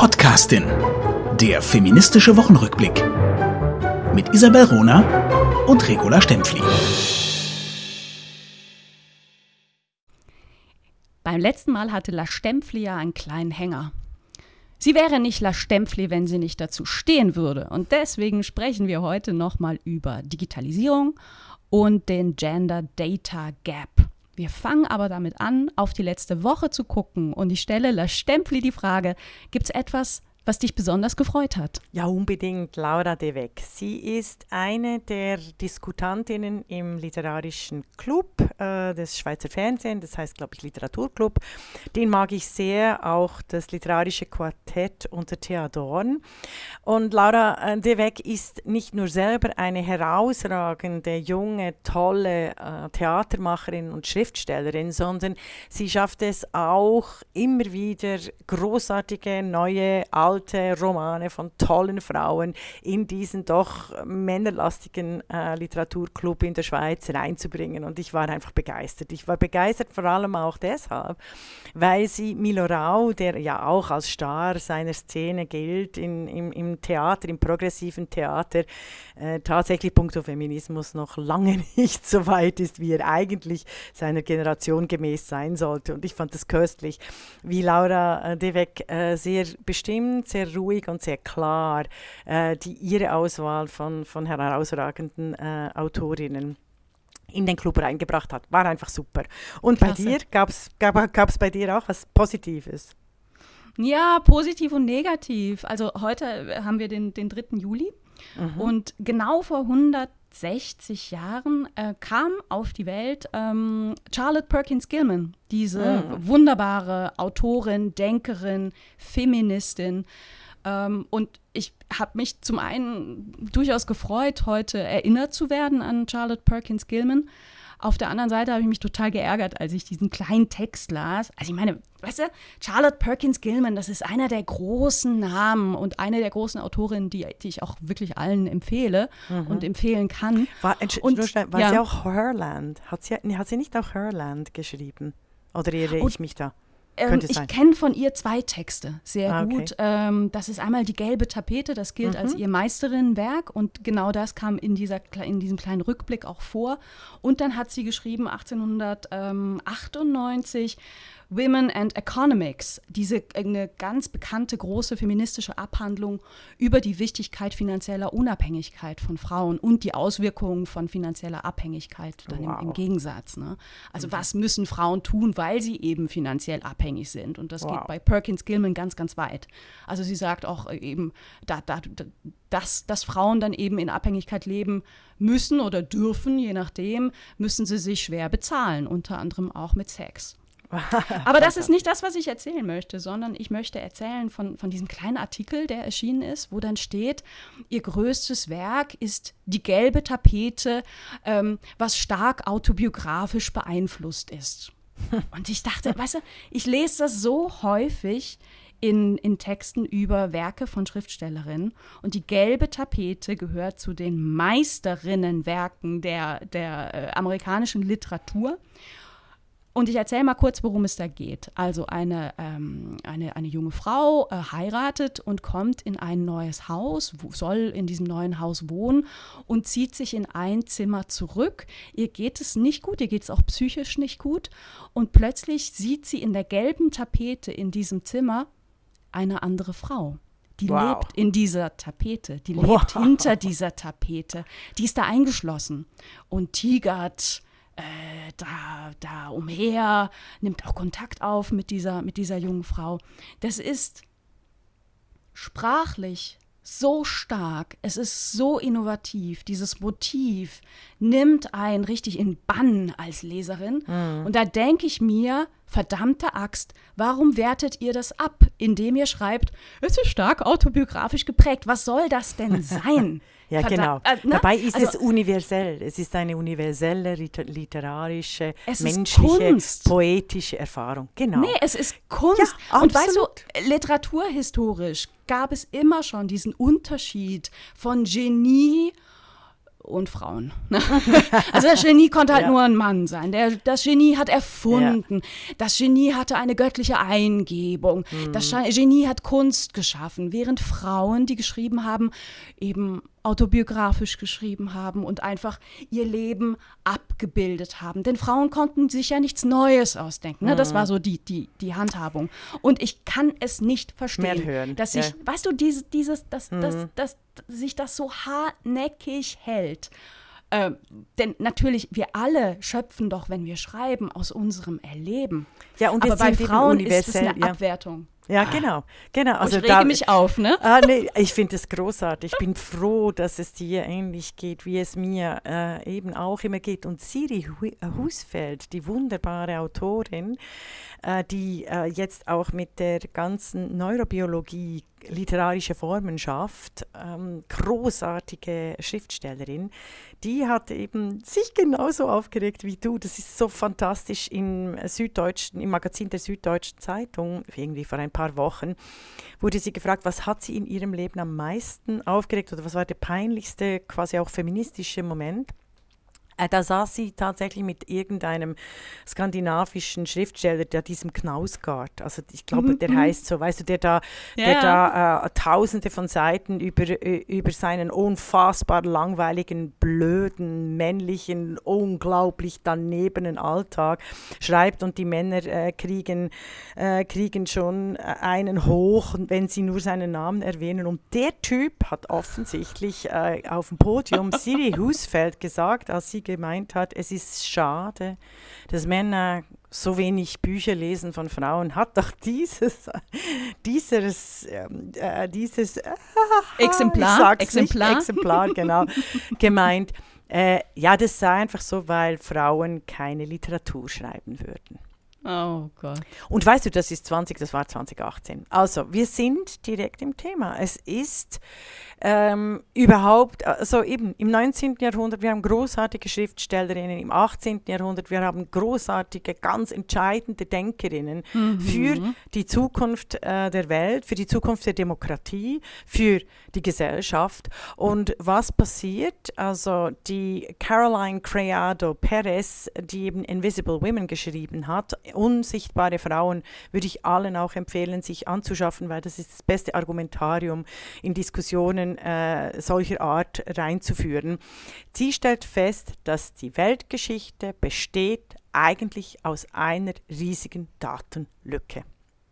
Podcastin. Der feministische Wochenrückblick. Mit Isabel Rona und Regula Stempfli. Beim letzten Mal hatte La Stempfli ja einen kleinen Hänger. Sie wäre nicht La Stempfli, wenn sie nicht dazu stehen würde. Und deswegen sprechen wir heute nochmal über Digitalisierung und den Gender Data Gap. Wir fangen aber damit an, auf die letzte Woche zu gucken. Und ich stelle La Stempfli die Frage, gibt es etwas, was dich besonders gefreut hat? Ja, unbedingt Laura De Weck. Sie ist eine der Diskutantinnen im literarischen Club äh, des Schweizer Fernsehens, das heißt, glaube ich, Literaturclub. Den mag ich sehr, auch das literarische Quartett unter Theodorn. Und Laura äh, De Weck ist nicht nur selber eine herausragende, junge, tolle äh, Theatermacherin und Schriftstellerin, sondern sie schafft es auch immer wieder großartige, neue, alte Romane von tollen Frauen in diesen doch männerlastigen äh, Literaturclub in der Schweiz reinzubringen. Und ich war einfach begeistert. Ich war begeistert vor allem auch deshalb, weil sie Milo Rau, der ja auch als Star seiner Szene gilt in, im, im Theater, im progressiven Theater, äh, tatsächlich punkto Feminismus noch lange nicht so weit ist, wie er eigentlich seiner Generation gemäß sein sollte. Und ich fand es köstlich, wie Laura äh, Devek äh, sehr bestimmt, sehr ruhig und sehr klar äh, die, ihre Auswahl von, von herausragenden äh, Autorinnen in den Club reingebracht hat. War einfach super. Und Klasse. bei dir gab es gab, bei dir auch was Positives? Ja, positiv und negativ. Also heute haben wir den, den 3. Juli mhm. und genau vor 160 Jahren äh, kam auf die Welt ähm, Charlotte Perkins Gilman, diese mhm. wunderbare Autorin, Denkerin, Feministin. Ähm, und ich habe mich zum einen durchaus gefreut, heute erinnert zu werden an Charlotte Perkins Gilman. Auf der anderen Seite habe ich mich total geärgert, als ich diesen kleinen Text las. Also ich meine, weißt du, Charlotte Perkins Gilman, das ist einer der großen Namen und eine der großen Autorinnen, die, die ich auch wirklich allen empfehle mhm. und empfehlen kann. War, und, war ja. sie auch Herland? Hat sie, hat sie nicht auch Herland geschrieben? Oder irre ich mich da? Ähm, ich kenne von ihr zwei Texte sehr ah, okay. gut. Ähm, das ist einmal die gelbe Tapete, das gilt mhm. als ihr Meisterinnenwerk und genau das kam in, dieser, in diesem kleinen Rückblick auch vor. Und dann hat sie geschrieben 1898 Women and Economics, diese eine ganz bekannte große feministische Abhandlung über die Wichtigkeit finanzieller Unabhängigkeit von Frauen und die Auswirkungen von finanzieller Abhängigkeit dann wow. im, im, Gegensatz. Ne? Also mhm. was müssen Frauen tun, weil sie eben finanziell abhängig sind? Und das wow. geht bei Perkins Gilman ganz, ganz weit. Also sie sagt auch eben, da, da, dass, dass Frauen dann eben in Abhängigkeit leben müssen oder dürfen, je nachdem, müssen sie sich schwer bezahlen, unter anderem auch mit Sex. Aber das ist nicht das, was ich erzählen möchte, sondern ich möchte erzählen von, von diesem kleinen Artikel, der erschienen ist, wo dann steht, ihr größtes Werk ist die gelbe Tapete, ähm, was stark autobiografisch beeinflusst ist. Und ich dachte, weißt du, ich lese das so häufig in, in Texten über Werke von Schriftstellerinnen. Und die gelbe Tapete gehört zu den Meisterinnenwerken der, der äh, amerikanischen Literatur. Und ich erzähle mal kurz, worum es da geht. Also eine, ähm, eine, eine junge Frau äh, heiratet und kommt in ein neues Haus, soll in diesem neuen Haus wohnen und zieht sich in ein Zimmer zurück. Ihr geht es nicht gut, ihr geht es auch psychisch nicht gut. Und plötzlich sieht sie in der gelben Tapete in diesem Zimmer eine andere Frau. Die wow. lebt in dieser Tapete, die lebt wow. hinter dieser Tapete, die ist da eingeschlossen und tigert äh, da, da umher, nimmt auch Kontakt auf mit dieser, mit dieser jungen Frau. Das ist sprachlich so stark, es ist so innovativ, dieses Motiv nimmt einen richtig in Bann als Leserin. Mhm. Und da denke ich mir, verdammte Axt, warum wertet ihr das ab, indem ihr schreibt, es ist stark autobiografisch geprägt? Was soll das denn sein? Ja, genau. Äh, ne? Dabei ist also, es universell. Es ist eine universelle literarische, menschliche, poetische Erfahrung. Genau. Nee, es ist Kunst. Ja, Und weißt du, literaturhistorisch gab es immer schon diesen Unterschied von Genie und Frauen. also das Genie konnte halt Ja. nur ein Mann sein. Der, das Genie hat erfunden. Das Genie hatte eine göttliche Eingebung. Das Sche- Genie hat Kunst geschaffen, während Frauen, die geschrieben haben, eben autobiografisch geschrieben haben und einfach ihr Leben abgebildet haben. Denn Frauen konnten sich ja nichts Neues ausdenken. Ne? Das war so die, die, die Handhabung. Und ich kann es nicht verstehen, dass ja. ich, weißt du, diese, dieses, dass, dass, dass, sich das so hartnäckig hält. Ähm, denn natürlich, wir alle schöpfen doch, wenn wir schreiben, aus unserem Erleben. Ja, und Aber bei Frauen ist es eine ja. Abwertung. Ja, genau. genau. Also Also ich rege da, mich auf, ne? Ah, nee, ich finde es großartig. Ich bin froh, dass es dir ähnlich geht, wie es mir äh, eben auch immer geht. Und Siri Hu äh, Husfeld, die wunderbare Autorin, äh, die äh, jetzt auch mit der ganzen Neurobiologie literarische Formen schafft, ähm, großartige Schriftstellerin, die hat eben sich genauso aufgeregt wie du. Das ist so fantastisch im Süddeutschen, im Magazin der Süddeutschen Zeitung, irgendwie vor ein paar Wochen, wurde sie gefragt, was hat sie in ihrem Leben am meisten aufgeregt oder was war der peinlichste, quasi auch feministische Moment? Äh, Da saß sie tatsächlich mit irgendeinem skandinavischen Schriftsteller, der diesem Knausgard, also ich glaube, der heißt so, weißt du, der da, der Ja. da äh, tausende von Seiten über, über seinen unfassbar langweiligen, blöden, männlichen, unglaublich danebenen Alltag schreibt und die Männer äh, kriegen, äh, kriegen schon äh, einen hoch, wenn sie nur seinen Namen erwähnen. Und der Typ hat offensichtlich äh, auf dem Podium Siri Husfeld gesagt, als sie gemeint hat, es ist schade, dass Männer so wenig Bücher lesen von Frauen, hat doch dieses, dieses, ähm, äh, dieses äh, Exemplar, Exemplar. Nicht, Exemplar, genau, gemeint. Äh, ja, das sei einfach so, weil Frauen keine Literatur schreiben würden. Oh Gott. Und weißt du, das ist 20, das war 2018. Also, wir sind direkt im Thema. Es ist ähm, überhaupt, also eben im 19. Jahrhundert, wir haben großartige Schriftstellerinnen, im 18. Jahrhundert, wir haben großartige, ganz entscheidende Denkerinnen für die Zukunft äh, der Welt, für die Zukunft der Demokratie, für die Gesellschaft. Und was passiert? Also die Caroline Criado Perez, die eben Invisible Women geschrieben hat, unsichtbare Frauen, würde ich allen auch empfehlen, sich anzuschaffen, weil das ist das beste Argumentarium in Diskussionen äh, solcher Art reinzuführen. Sie stellt fest, dass die Weltgeschichte besteht eigentlich aus einer riesigen Datenlücke.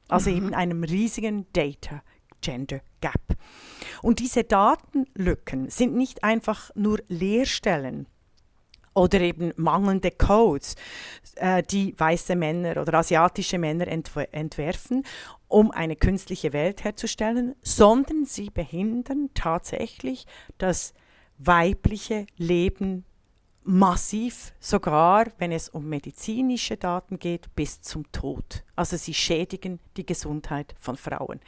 Also eben einem riesigen Data Gender Gap. Und diese Datenlücken sind nicht einfach nur Leerstellen oder eben mangelnde Codes, äh, die weiße Männer oder asiatische Männer entw entwerfen, um eine künstliche Welt herzustellen, sondern sie behindern tatsächlich das weibliche Leben massiv, sogar wenn es um medizinische Daten geht, bis zum Tod. Also sie schädigen die Gesundheit von Frauen.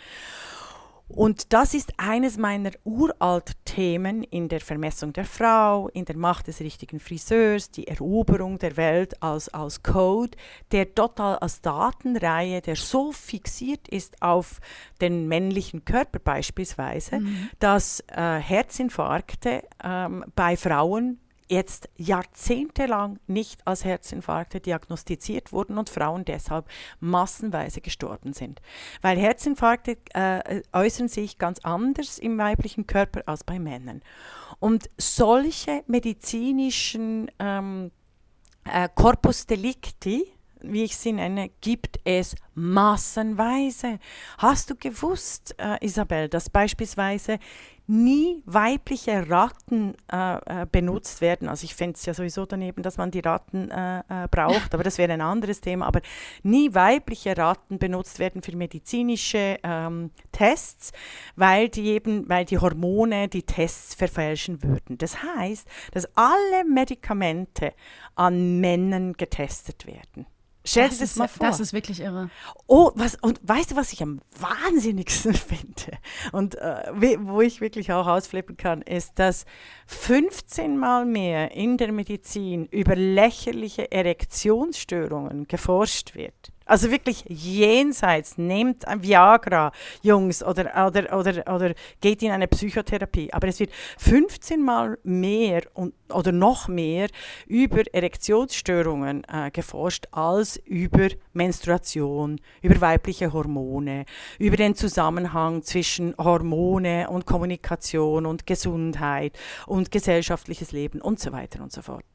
Und das ist eines meiner Uralt-Themen in der Vermessung der Frau, in der Macht des richtigen Friseurs, die Eroberung der Welt als, als Code, der total als Datenreihe, der so fixiert ist auf den männlichen Körper beispielsweise, dass äh, Herzinfarkte ähm, bei Frauen jetzt jahrzehntelang nicht als Herzinfarkte diagnostiziert wurden und Frauen deshalb massenweise gestorben sind. Weil Herzinfarkte äh, äußern sich ganz anders im weiblichen Körper als bei Männern. Und solche medizinischen ähm, äh, Corpus Delicti, wie ich sie nenne, gibt es massenweise. Hast du gewusst, äh, Isabel, dass beispielsweise nie weibliche Ratten äh, äh, benutzt werden? Also ich fände es ja sowieso daneben, dass man die Ratten äh, äh, braucht, aber das wäre ein anderes Thema. Aber nie weibliche Ratten benutzt werden für medizinische ähm, Tests, weil die eben, weil die Hormone die Tests verfälschen würden. Das heißt, dass alle Medikamente an Männern getestet werden. Stell dir Das ist, mal vor. das ist wirklich irre. Oh, was, und weißt du, was ich am wahnsinnigsten finde und äh, wo ich wirklich auch ausflippen kann, ist, dass 15 Mal mehr in der Medizin über lächerliche Erektionsstörungen geforscht wird Also wirklich jenseits. Nehmt ein Viagra, Jungs, oder, oder, oder, oder geht in eine Psychotherapie. Aber es wird 15 Mal mehr und, oder noch mehr über Erektionsstörungen äh, geforscht als über Menstruation, über weibliche Hormone, über den Zusammenhang zwischen Hormone und Kommunikation und Gesundheit und gesellschaftliches Leben und so weiter und so fort.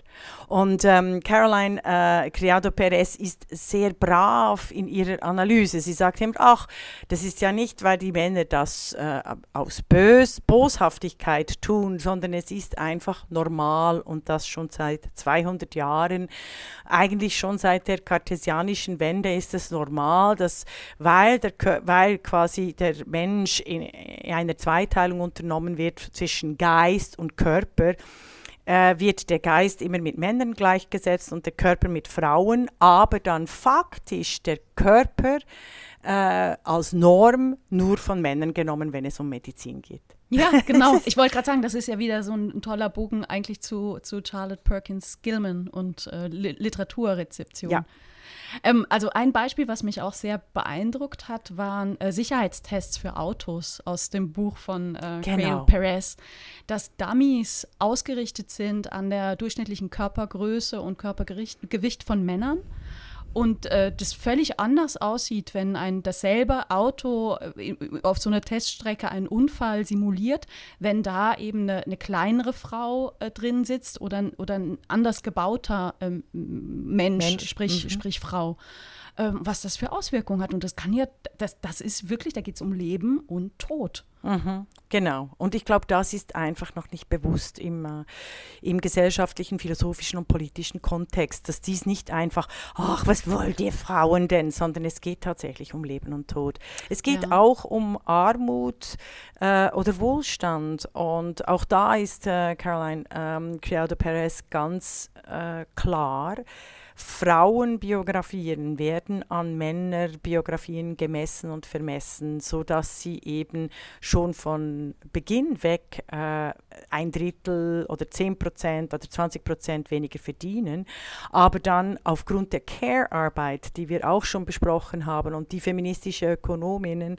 Und ähm, Caroline äh, Criado Perez ist sehr brav in ihrer Analyse. Sie sagt immer, ach, das ist ja nicht, weil die Männer das äh, aus Bös Boshaftigkeit tun, sondern es ist einfach normal und das schon seit 200 Jahren. Eigentlich schon seit der kartesianischen Wende ist es normal, dass weil, der, weil quasi der Mensch in, in einer Zweiteilung unternommen wird zwischen Geist und Körper, äh, wird der Geist immer mit Männern gleichgesetzt und der Körper mit Frauen, aber dann faktisch der Körper äh, als Norm nur von Männern genommen, wenn es um Medizin geht. Ja, genau. Ich wollte gerade sagen, das ist ja wieder so ein, ein, toller Bogen eigentlich zu, zu Charlotte Perkins Gilman und äh, Literaturrezeption. Ja. Ähm, also ein Beispiel, was mich auch sehr beeindruckt hat, waren äh, Sicherheitstests für Autos aus dem Buch von äh, genau. Perez, dass Dummies ausgerichtet sind an der durchschnittlichen Körpergröße und Körpergewicht von Männern und äh, das völlig anders aussieht, wenn ein dasselbe Auto äh, auf so einer Teststrecke einen Unfall simuliert, wenn da eben eine, eine kleinere Frau äh, drin sitzt oder, oder ein anders gebauter ähm, Mensch, Mensch, sprich, mhm. sprich Frau. Ähm, was das für Auswirkungen hat. Und das kann ja, das, das ist wirklich, da geht es um Leben und Tod. Mhm, genau. Und ich glaube, das ist einfach noch nicht bewusst im, äh, im gesellschaftlichen, philosophischen und politischen Kontext, dass dies nicht einfach, ach, was wollt ihr Frauen denn, sondern es geht tatsächlich um Leben und Tod. Es geht ja. auch um Armut äh, oder Wohlstand. Und auch da ist äh, Caroline ähm, Criado Perez ganz äh, klar. Frauenbiografien werden an Männerbiografien gemessen und vermessen, sodass sie eben schon von Beginn weg äh, ein Drittel oder 10 Prozent oder 20 Prozent weniger verdienen, aber dann aufgrund der Care-Arbeit, die wir auch schon besprochen haben und die feministische Ökonominnen,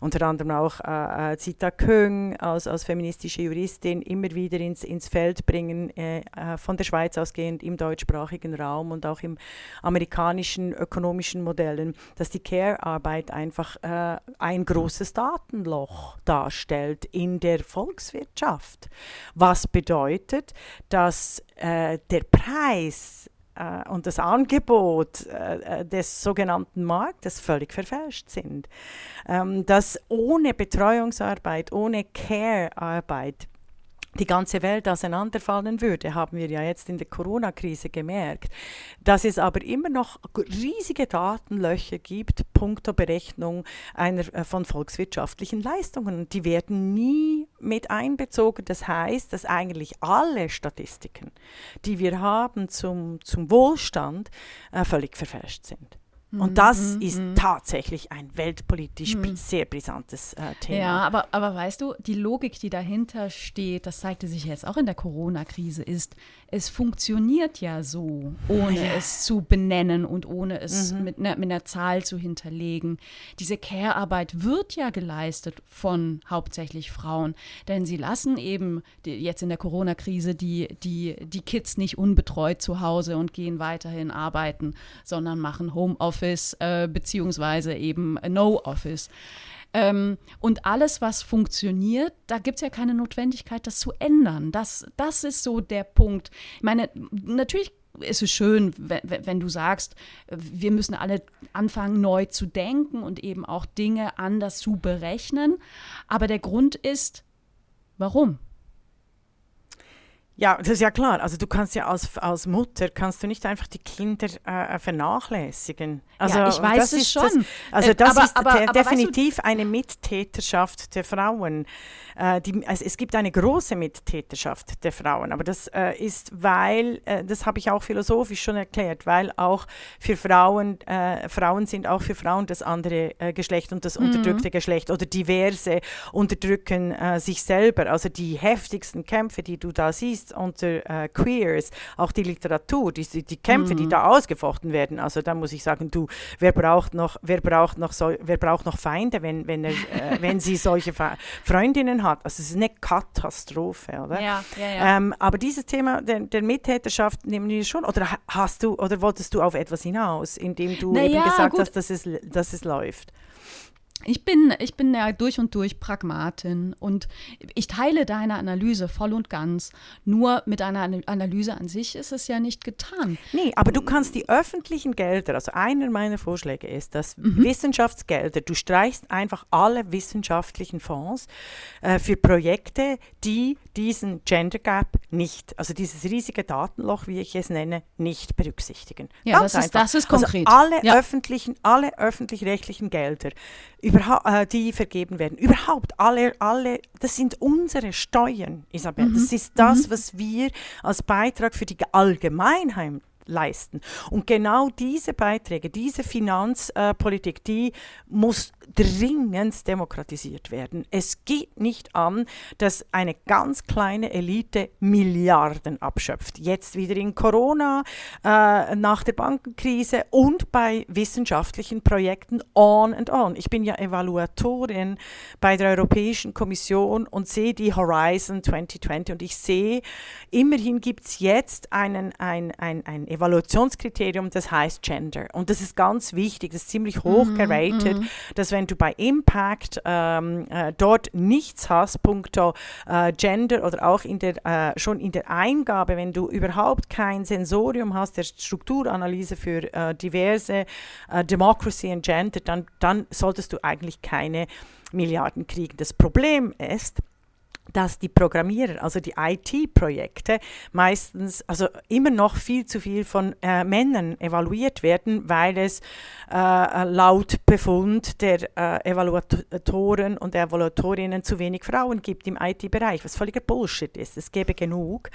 unter anderem auch äh, äh, Zita Köng als, als feministische Juristin, immer wieder ins, ins Feld bringen, äh, äh von der Schweiz ausgehend im deutschsprachigen Raum und auch im amerikanischen ökonomischen Modellen, dass die Care-Arbeit einfach äh, ein großes Datenloch darstellt in der Volkswirtschaft. Was bedeutet, dass äh, der Preis äh, und das Angebot äh, äh, des sogenannten Marktes völlig verfälscht sind. Ähm, dass ohne Betreuungsarbeit, ohne Care-Arbeit die ganze Welt auseinanderfallen würde, haben wir ja jetzt in der Corona-Krise gemerkt. Dass es aber immer noch riesige Datenlöcher gibt, punkto Berechnung einer, äh, von volkswirtschaftlichen Leistungen. Die werden nie mit einbezogen. Das heißt, dass eigentlich alle Statistiken, die wir haben zum, zum Wohlstand, äh, völlig verfälscht sind. Und das mm, ist mm. tatsächlich ein weltpolitisch mm. sehr brisantes äh, Thema. Ja, aber, aber weißt du, die Logik, die dahinter steht, das zeigte sich jetzt auch in der Corona-Krise, ist, es funktioniert ja so, ohne ja. es zu benennen und ohne es mhm. mit, einer, mit einer Zahl zu hinterlegen. Diese Care-Arbeit wird ja geleistet von hauptsächlich Frauen, denn sie lassen eben die, jetzt in der Corona-Krise die, die, die Kids nicht unbetreut zu Hause und gehen weiterhin arbeiten, sondern machen Homeoffice Office äh, beziehungsweise eben No Office. Ähm, und alles, was funktioniert, da gibt es ja keine Notwendigkeit, das zu ändern. Das, das ist so der Punkt. Ich meine, natürlich ist es schön, wenn, wenn, du sagst, wir müssen alle anfangen, neu zu denken und eben auch Dinge anders zu berechnen. Aber der Grund ist, warum? Ja, das ist ja klar. Also du kannst ja als, als Mutter kannst du nicht einfach die Kinder äh, vernachlässigen. Also ja, ich weiß es schon. Das, also äh, das aber, ist aber, aber definitiv weißt du, eine Mittäterschaft der Frauen. äh, die, also es gibt eine große Mittäterschaft der Frauen, aber das äh, ist, weil, äh, das habe ich auch philosophisch schon erklärt, weil auch für Frauen, äh, Frauen sind auch für Frauen das andere äh, Geschlecht und das mhm. unterdrückte Geschlecht oder diverse unterdrücken äh, sich selber. Also die heftigsten Kämpfe, die du da siehst unter Queers, auch die Literatur, die, die Kämpfe, mhm. die da ausgefochten werden, also da muss ich sagen, du, wer braucht noch, wer braucht noch, so, wer braucht noch Feinde, wenn, wenn, er, wenn sie solche Freundinnen hat? Also es ist eine Katastrophe, oder? Ja, ja, ja. Ähm, aber dieses Thema der, der Mittäterschaft nehmen wir schon, oder hast du, oder wolltest du auf etwas hinaus, indem du naja, eben gesagt gut. hast, dass es, dass es läuft? Ich bin, ich bin ja durch und durch Pragmatin und ich teile deine Analyse voll und ganz. Nur mit einer Analyse an sich ist es ja nicht getan. Nee, aber du kannst die öffentlichen Gelder, also einer meiner Vorschläge ist, dass mhm. Wissenschaftsgelder, du streichst einfach alle wissenschaftlichen Fonds äh, für Projekte, die diesen Gender Gap nicht, also dieses riesige Datenloch, wie ich es nenne, nicht berücksichtigen. Ja, Ganz das, ist, das ist konkret. Also alle ja. öffentlichen, alle öffentlich-rechtlichen Gelder äh, die vergeben werden. Überhaupt alle, alle, das sind unsere Steuern, Isabel. Mhm. Das ist das, mhm. was wir als Beitrag für die Allgemeinheit leisten. Und genau diese Beiträge, diese Finanzpolitik, die muss dringend demokratisiert werden. Es geht nicht an, dass eine ganz kleine Elite Milliarden abschöpft. Jetzt wieder in Corona, äh, nach der Bankenkrise und bei wissenschaftlichen Projekten on and on. Ich bin ja Evaluatorin bei der Europäischen Kommission und sehe die Horizon 2020 und ich sehe, immerhin gibt es jetzt einen, ein, ein, ein Evaluationskriterium, das heißt Gender. Und das ist ganz wichtig, das ist ziemlich hoch mhm, geratet, mm, dass wenn du bei Impact ähm, äh, dort nichts hast, punkto äh, Gender oder auch in der, äh, schon in der Eingabe, wenn du überhaupt kein Sensorium hast der Strukturanalyse für äh, diverse äh, Democracy and Gender, dann, dann solltest du eigentlich keine Milliarden kriegen. Das Problem ist, dass die Programmierer, also die IT-Projekte, meistens, also immer noch viel zu viel von äh, Männern evaluiert werden, weil es äh, laut Befund der äh, Evaluatoren und Evaluatorinnen zu wenig Frauen gibt im IT-Bereich, was völliger Bullshit ist. Es gäbe genug.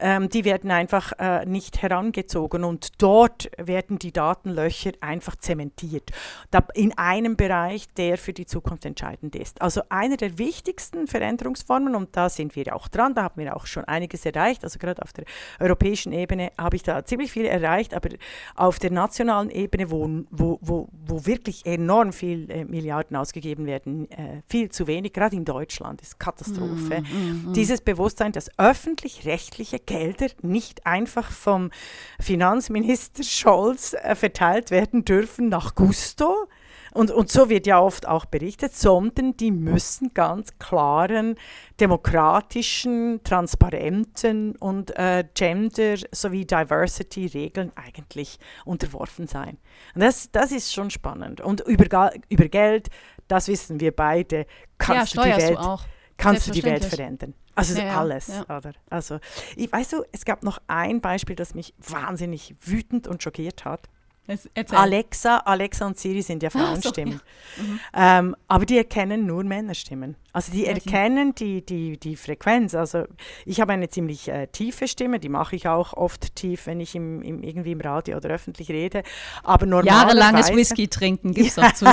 Ähm, die werden einfach äh, nicht herangezogen und dort werden die Datenlöcher einfach zementiert. Da in einem Bereich, der für die Zukunft entscheidend ist. Also einer der wichtigsten Veränderungsformen Reformen und da sind wir auch dran. Da haben wir auch schon einiges erreicht. Also gerade auf der europäischen Ebene habe ich da ziemlich viel erreicht, aber auf der nationalen Ebene, wo, wo, wo, wo wirklich enorm viel äh, Milliarden ausgegeben werden, äh, viel zu wenig, gerade in Deutschland, ist Katastrophe. Mm, mm, mm. Dieses Bewusstsein, dass öffentlich-rechtliche Gelder nicht einfach vom Finanzminister Scholz äh, verteilt werden dürfen nach Gusto, und, und so wird ja oft auch berichtet, sondern die müssen ganz klaren, demokratischen, transparenten und äh, Gender- sowie Diversity-Regeln eigentlich unterworfen sein. Und das, das ist schon spannend. Und über, über Geld, das wissen wir beide, kannst ja, du die Welt... Du kannst du die Welt verändern. Also ja, alles, ja. oder? Also, ich, weißt du, es gab noch ein Beispiel, das mich wahnsinnig wütend und schockiert hat. Alexa, Alexa und Siri sind ja Frauenstimmen. So, ja. Mhm. Ähm, aber die erkennen nur Männerstimmen. Also die erkennen die, die, die Frequenz. Also ich habe eine ziemlich äh, tiefe Stimme, die mache ich auch oft tief, wenn ich im, im, irgendwie im Radio oder öffentlich rede. Aber Jahrelanges Whisky trinken gibt es dazu.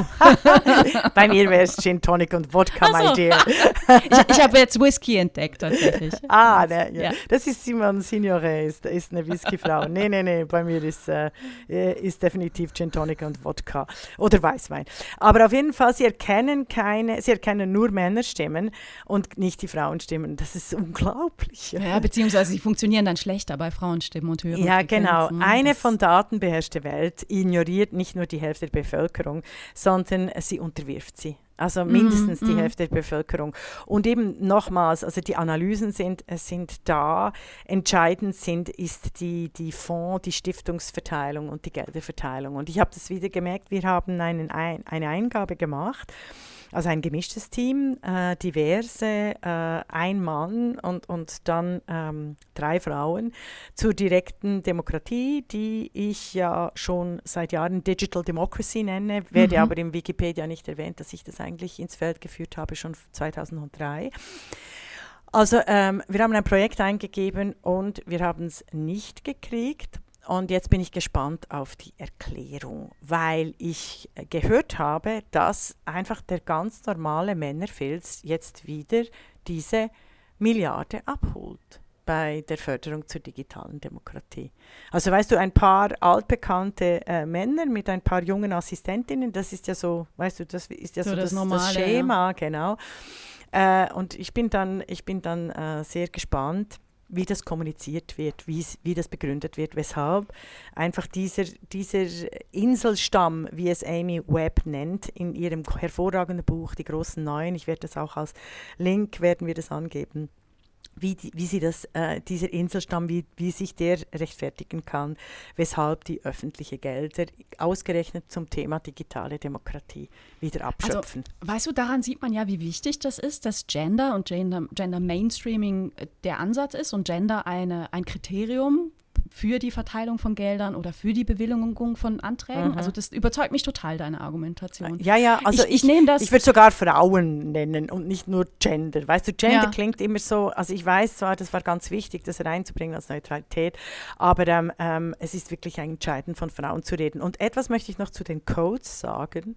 Bei mir wäre es Gin Tonic und Wodka, so. my dear. ich, ich habe jetzt Whisky entdeckt tatsächlich. Ah, ne, ja. ja. das ist Simon Signore, ist, ist eine Whiskyfrau. nee, nee, nee, bei mir ist, äh, ist definitiv Gin Tonic und Wodka oder Weißwein. Aber auf jeden Fall, sie erkennen keine, sie erkennen nur Männerstimmen und nicht die Frauenstimmen. Das ist unglaublich. Ja, beziehungsweise sie funktionieren dann schlechter bei Frauenstimmen und höheren Ja, genau. Eine das von Daten beherrschte Welt ignoriert nicht nur die Hälfte der Bevölkerung, sondern sie unterwirft sie. Also mindestens mm, die mm. Hälfte der Bevölkerung. Und eben nochmals, also die Analysen sind, äh, sind da. Entscheidend sind, ist die, die Fonds, die Stiftungsverteilung und die Gelderverteilung. Und ich habe das wieder gemerkt, wir haben einen, ein, eine Eingabe gemacht also ein gemischtes Team, äh, diverse, äh, ein Mann und, und dann ähm, drei Frauen zur direkten Demokratie, die ich ja schon seit Jahren Digital Democracy nenne, werde mhm. aber im Wikipedia nicht erwähnt, dass ich das eigentlich ins Feld geführt habe, schon 2003. Also ähm, wir haben ein Projekt eingegeben und wir haben es nicht gekriegt. Und jetzt bin ich gespannt auf die Erklärung, weil ich gehört habe, dass einfach der ganz normale Männerfilz jetzt wieder diese Milliarde abholt bei der Förderung zur digitalen Demokratie. Also weißt du, ein paar altbekannte äh, Männer mit ein paar jungen Assistentinnen, das ist ja so, weißt du, das ist ja so, so das, das, normale, das Schema, ja. genau. Äh, und ich bin dann, ich bin dann äh, sehr gespannt, wie das kommuniziert wird, wie das begründet wird, weshalb einfach dieser, dieser Inselstamm, wie es Amy Webb nennt, in ihrem hervorragenden Buch Die großen Neuen, ich werde das auch als Link, werden wir das angeben, wie, die, wie sie das, äh, dieser Inselstamm, wie, wie sich der rechtfertigen kann, weshalb die öffentlichen Gelder ausgerechnet zum Thema digitale Demokratie wieder also, abschöpfen. Also, weißt du, daran sieht man ja, wie wichtig das ist, dass Gender und Gender, Gender Mainstreaming äh, der Ansatz ist und Gender eine, ein Kriterium für die Verteilung von Geldern oder für die Bewilligung von Anträgen. Mhm. Also das überzeugt mich total, deine Argumentation. Ja, ja, also ich, ich, ich nehme das. Ich würde sogar Frauen nennen und nicht nur Gender. Weißt du, Gender ja. klingt immer so, also ich weiß zwar, das war ganz wichtig, das reinzubringen als Neutralität, aber ähm, ähm, es ist wirklich ein Entscheiden von Frauen zu reden. Und etwas möchte ich noch zu den Codes sagen.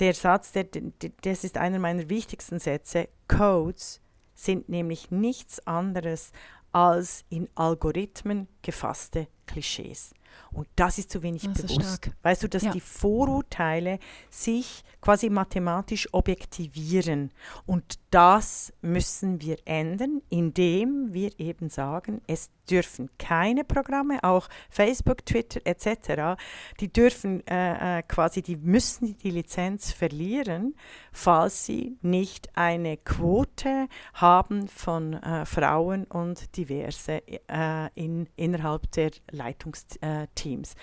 Der Satz, der, der, das ist einer meiner wichtigsten Sätze. Codes sind nämlich nichts anderes als in Algorithmen gefasste Klischees. Und das ist zu wenig das bewusst. Weißt du, dass ja. die Vorurteile sich quasi mathematisch objektivieren. Und das müssen wir ändern, indem wir eben sagen, es dürfen keine Programme, auch Facebook, Twitter etc., die dürfen äh, äh, quasi, die müssen die Lizenz verlieren, falls sie nicht eine Quote haben von äh, Frauen und diverse äh, in, innerhalb der Leitungsteams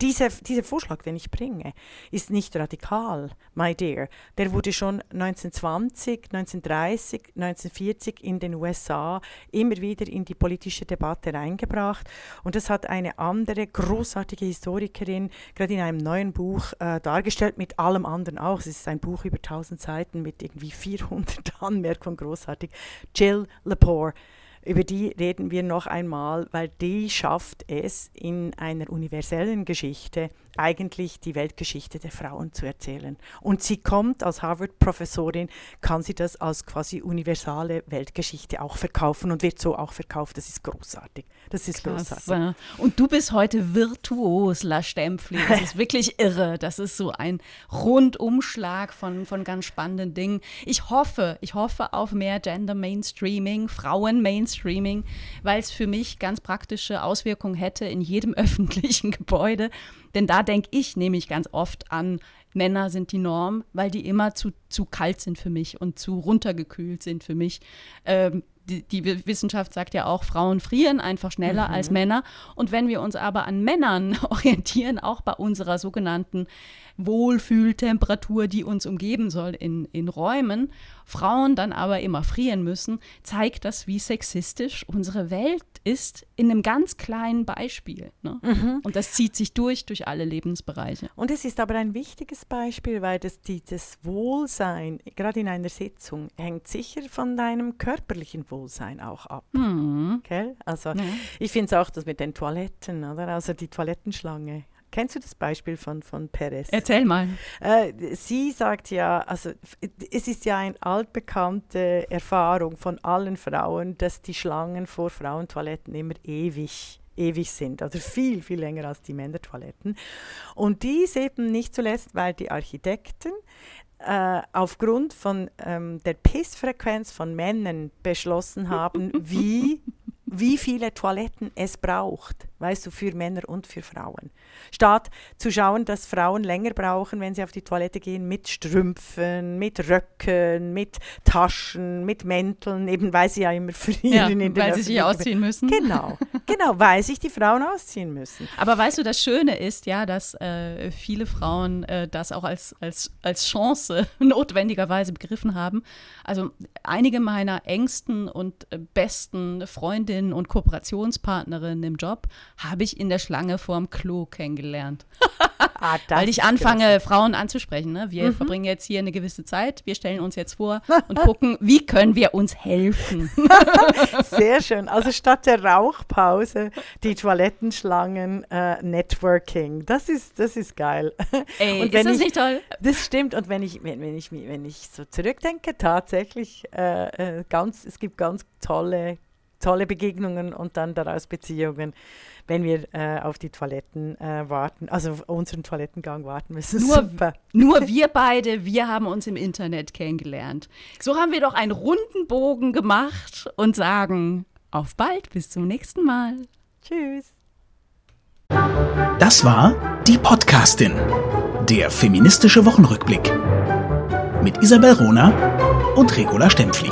diese, dieser Vorschlag, den ich bringe, ist nicht radikal, my dear. Der wurde schon 1920, 1930, 1940 in den USA immer wieder in die politische Debatte reingebracht. Und das hat eine andere großartige Historikerin gerade in einem neuen Buch äh, dargestellt, mit allem anderen auch. Es ist ein Buch über 1000 Seiten mit irgendwie 400 Anmerkungen, großartig. Jill Lepore über die reden wir noch einmal, weil die schafft es in einer universellen Geschichte eigentlich die Weltgeschichte der Frauen zu erzählen. Und sie kommt als Harvard-Professorin, kann sie das als quasi universale Weltgeschichte auch verkaufen und wird so auch verkauft. Das ist großartig. Das ist Klasse. großartig. Und du bist heute virtuos, La Stempfli. Das ist wirklich irre. Das ist so ein Rundumschlag von, von ganz spannenden Dingen. Ich hoffe, ich hoffe auf mehr Gender Mainstreaming, Frauen Mainstreaming, weil es für mich ganz praktische Auswirkungen hätte in jedem öffentlichen Gebäude. Denn da denke ich nämlich ganz oft an, Männer sind die Norm, weil die immer zu, zu kalt sind für mich und zu runtergekühlt sind für mich. Ähm, die, die, Wissenschaft sagt ja auch, Frauen frieren einfach schneller mhm. als Männer. Und wenn wir uns aber an Männern orientieren, auch bei unserer sogenannten Wohlfühltemperatur, die uns umgeben soll in, in Räumen, Frauen dann aber immer frieren müssen, zeigt das, wie sexistisch unsere Welt ist, in einem ganz kleinen Beispiel. Ne? Mhm. Und das zieht sich durch, durch alle Lebensbereiche. Und es ist aber ein wichtiges Beispiel, weil das, die, das Wohlsein, gerade in einer Sitzung, hängt sicher von deinem körperlichen Wohlsein auch ab. Mhm. Okay? Also ja. ich finde es auch das mit den Toiletten, oder? Also die Toilettenschlange Kennst du das Beispiel von, von Perez? Erzähl mal. Äh, sie sagt ja, also es ist ja eine altbekannte Erfahrung von allen Frauen, dass die Schlangen vor Frauentoiletten immer ewig ewig sind, also viel, viel länger als die Männertoiletten. Und dies eben nicht zuletzt, weil die Architekten äh, aufgrund von ähm, der Pissfrequenz von Männern beschlossen haben, wie, wie viele Toiletten es braucht weißt du, für Männer und für Frauen. Statt zu schauen, dass Frauen länger brauchen, wenn sie auf die Toilette gehen, mit Strümpfen, mit Röcken, mit Taschen, mit Mänteln, eben weil sie ja immer frieren. Ja, in weil sie sich ausziehen müssen. Genau, genau, weil sich die Frauen ausziehen müssen. Aber weißt du, das Schöne ist ja, dass äh, viele Frauen äh, das auch als, als, als Chance notwendigerweise begriffen haben. Also einige meiner engsten und äh, besten Freundinnen und Kooperationspartnerinnen im Job habe ich in der Schlange vorm Klo kennengelernt. ah, Weil ich anfange, klasse. Frauen anzusprechen. Ne? Wir mhm. verbringen jetzt hier eine gewisse Zeit, wir stellen uns jetzt vor und gucken, wie können wir uns helfen. Sehr schön. Also statt der Rauchpause die Toilettenschlangen äh, Networking. Das ist, das ist geil. Ey, ist das ich, nicht toll? Das stimmt. Und wenn ich, wenn, wenn ich, wenn ich so zurückdenke, tatsächlich, äh, äh ganz, es gibt ganz tolle tolle Begegnungen und dann daraus Beziehungen, wenn wir äh, auf die Toiletten äh, warten, also auf unseren Toilettengang warten müssen. Nur, Super. nur wir beide, wir haben uns im Internet kennengelernt. So haben wir doch einen runden Bogen gemacht und sagen auf bald, bis zum nächsten Mal. Tschüss. Das war die Podcastin, der feministische Wochenrückblick mit Isabel Rona und Regula Stempfli.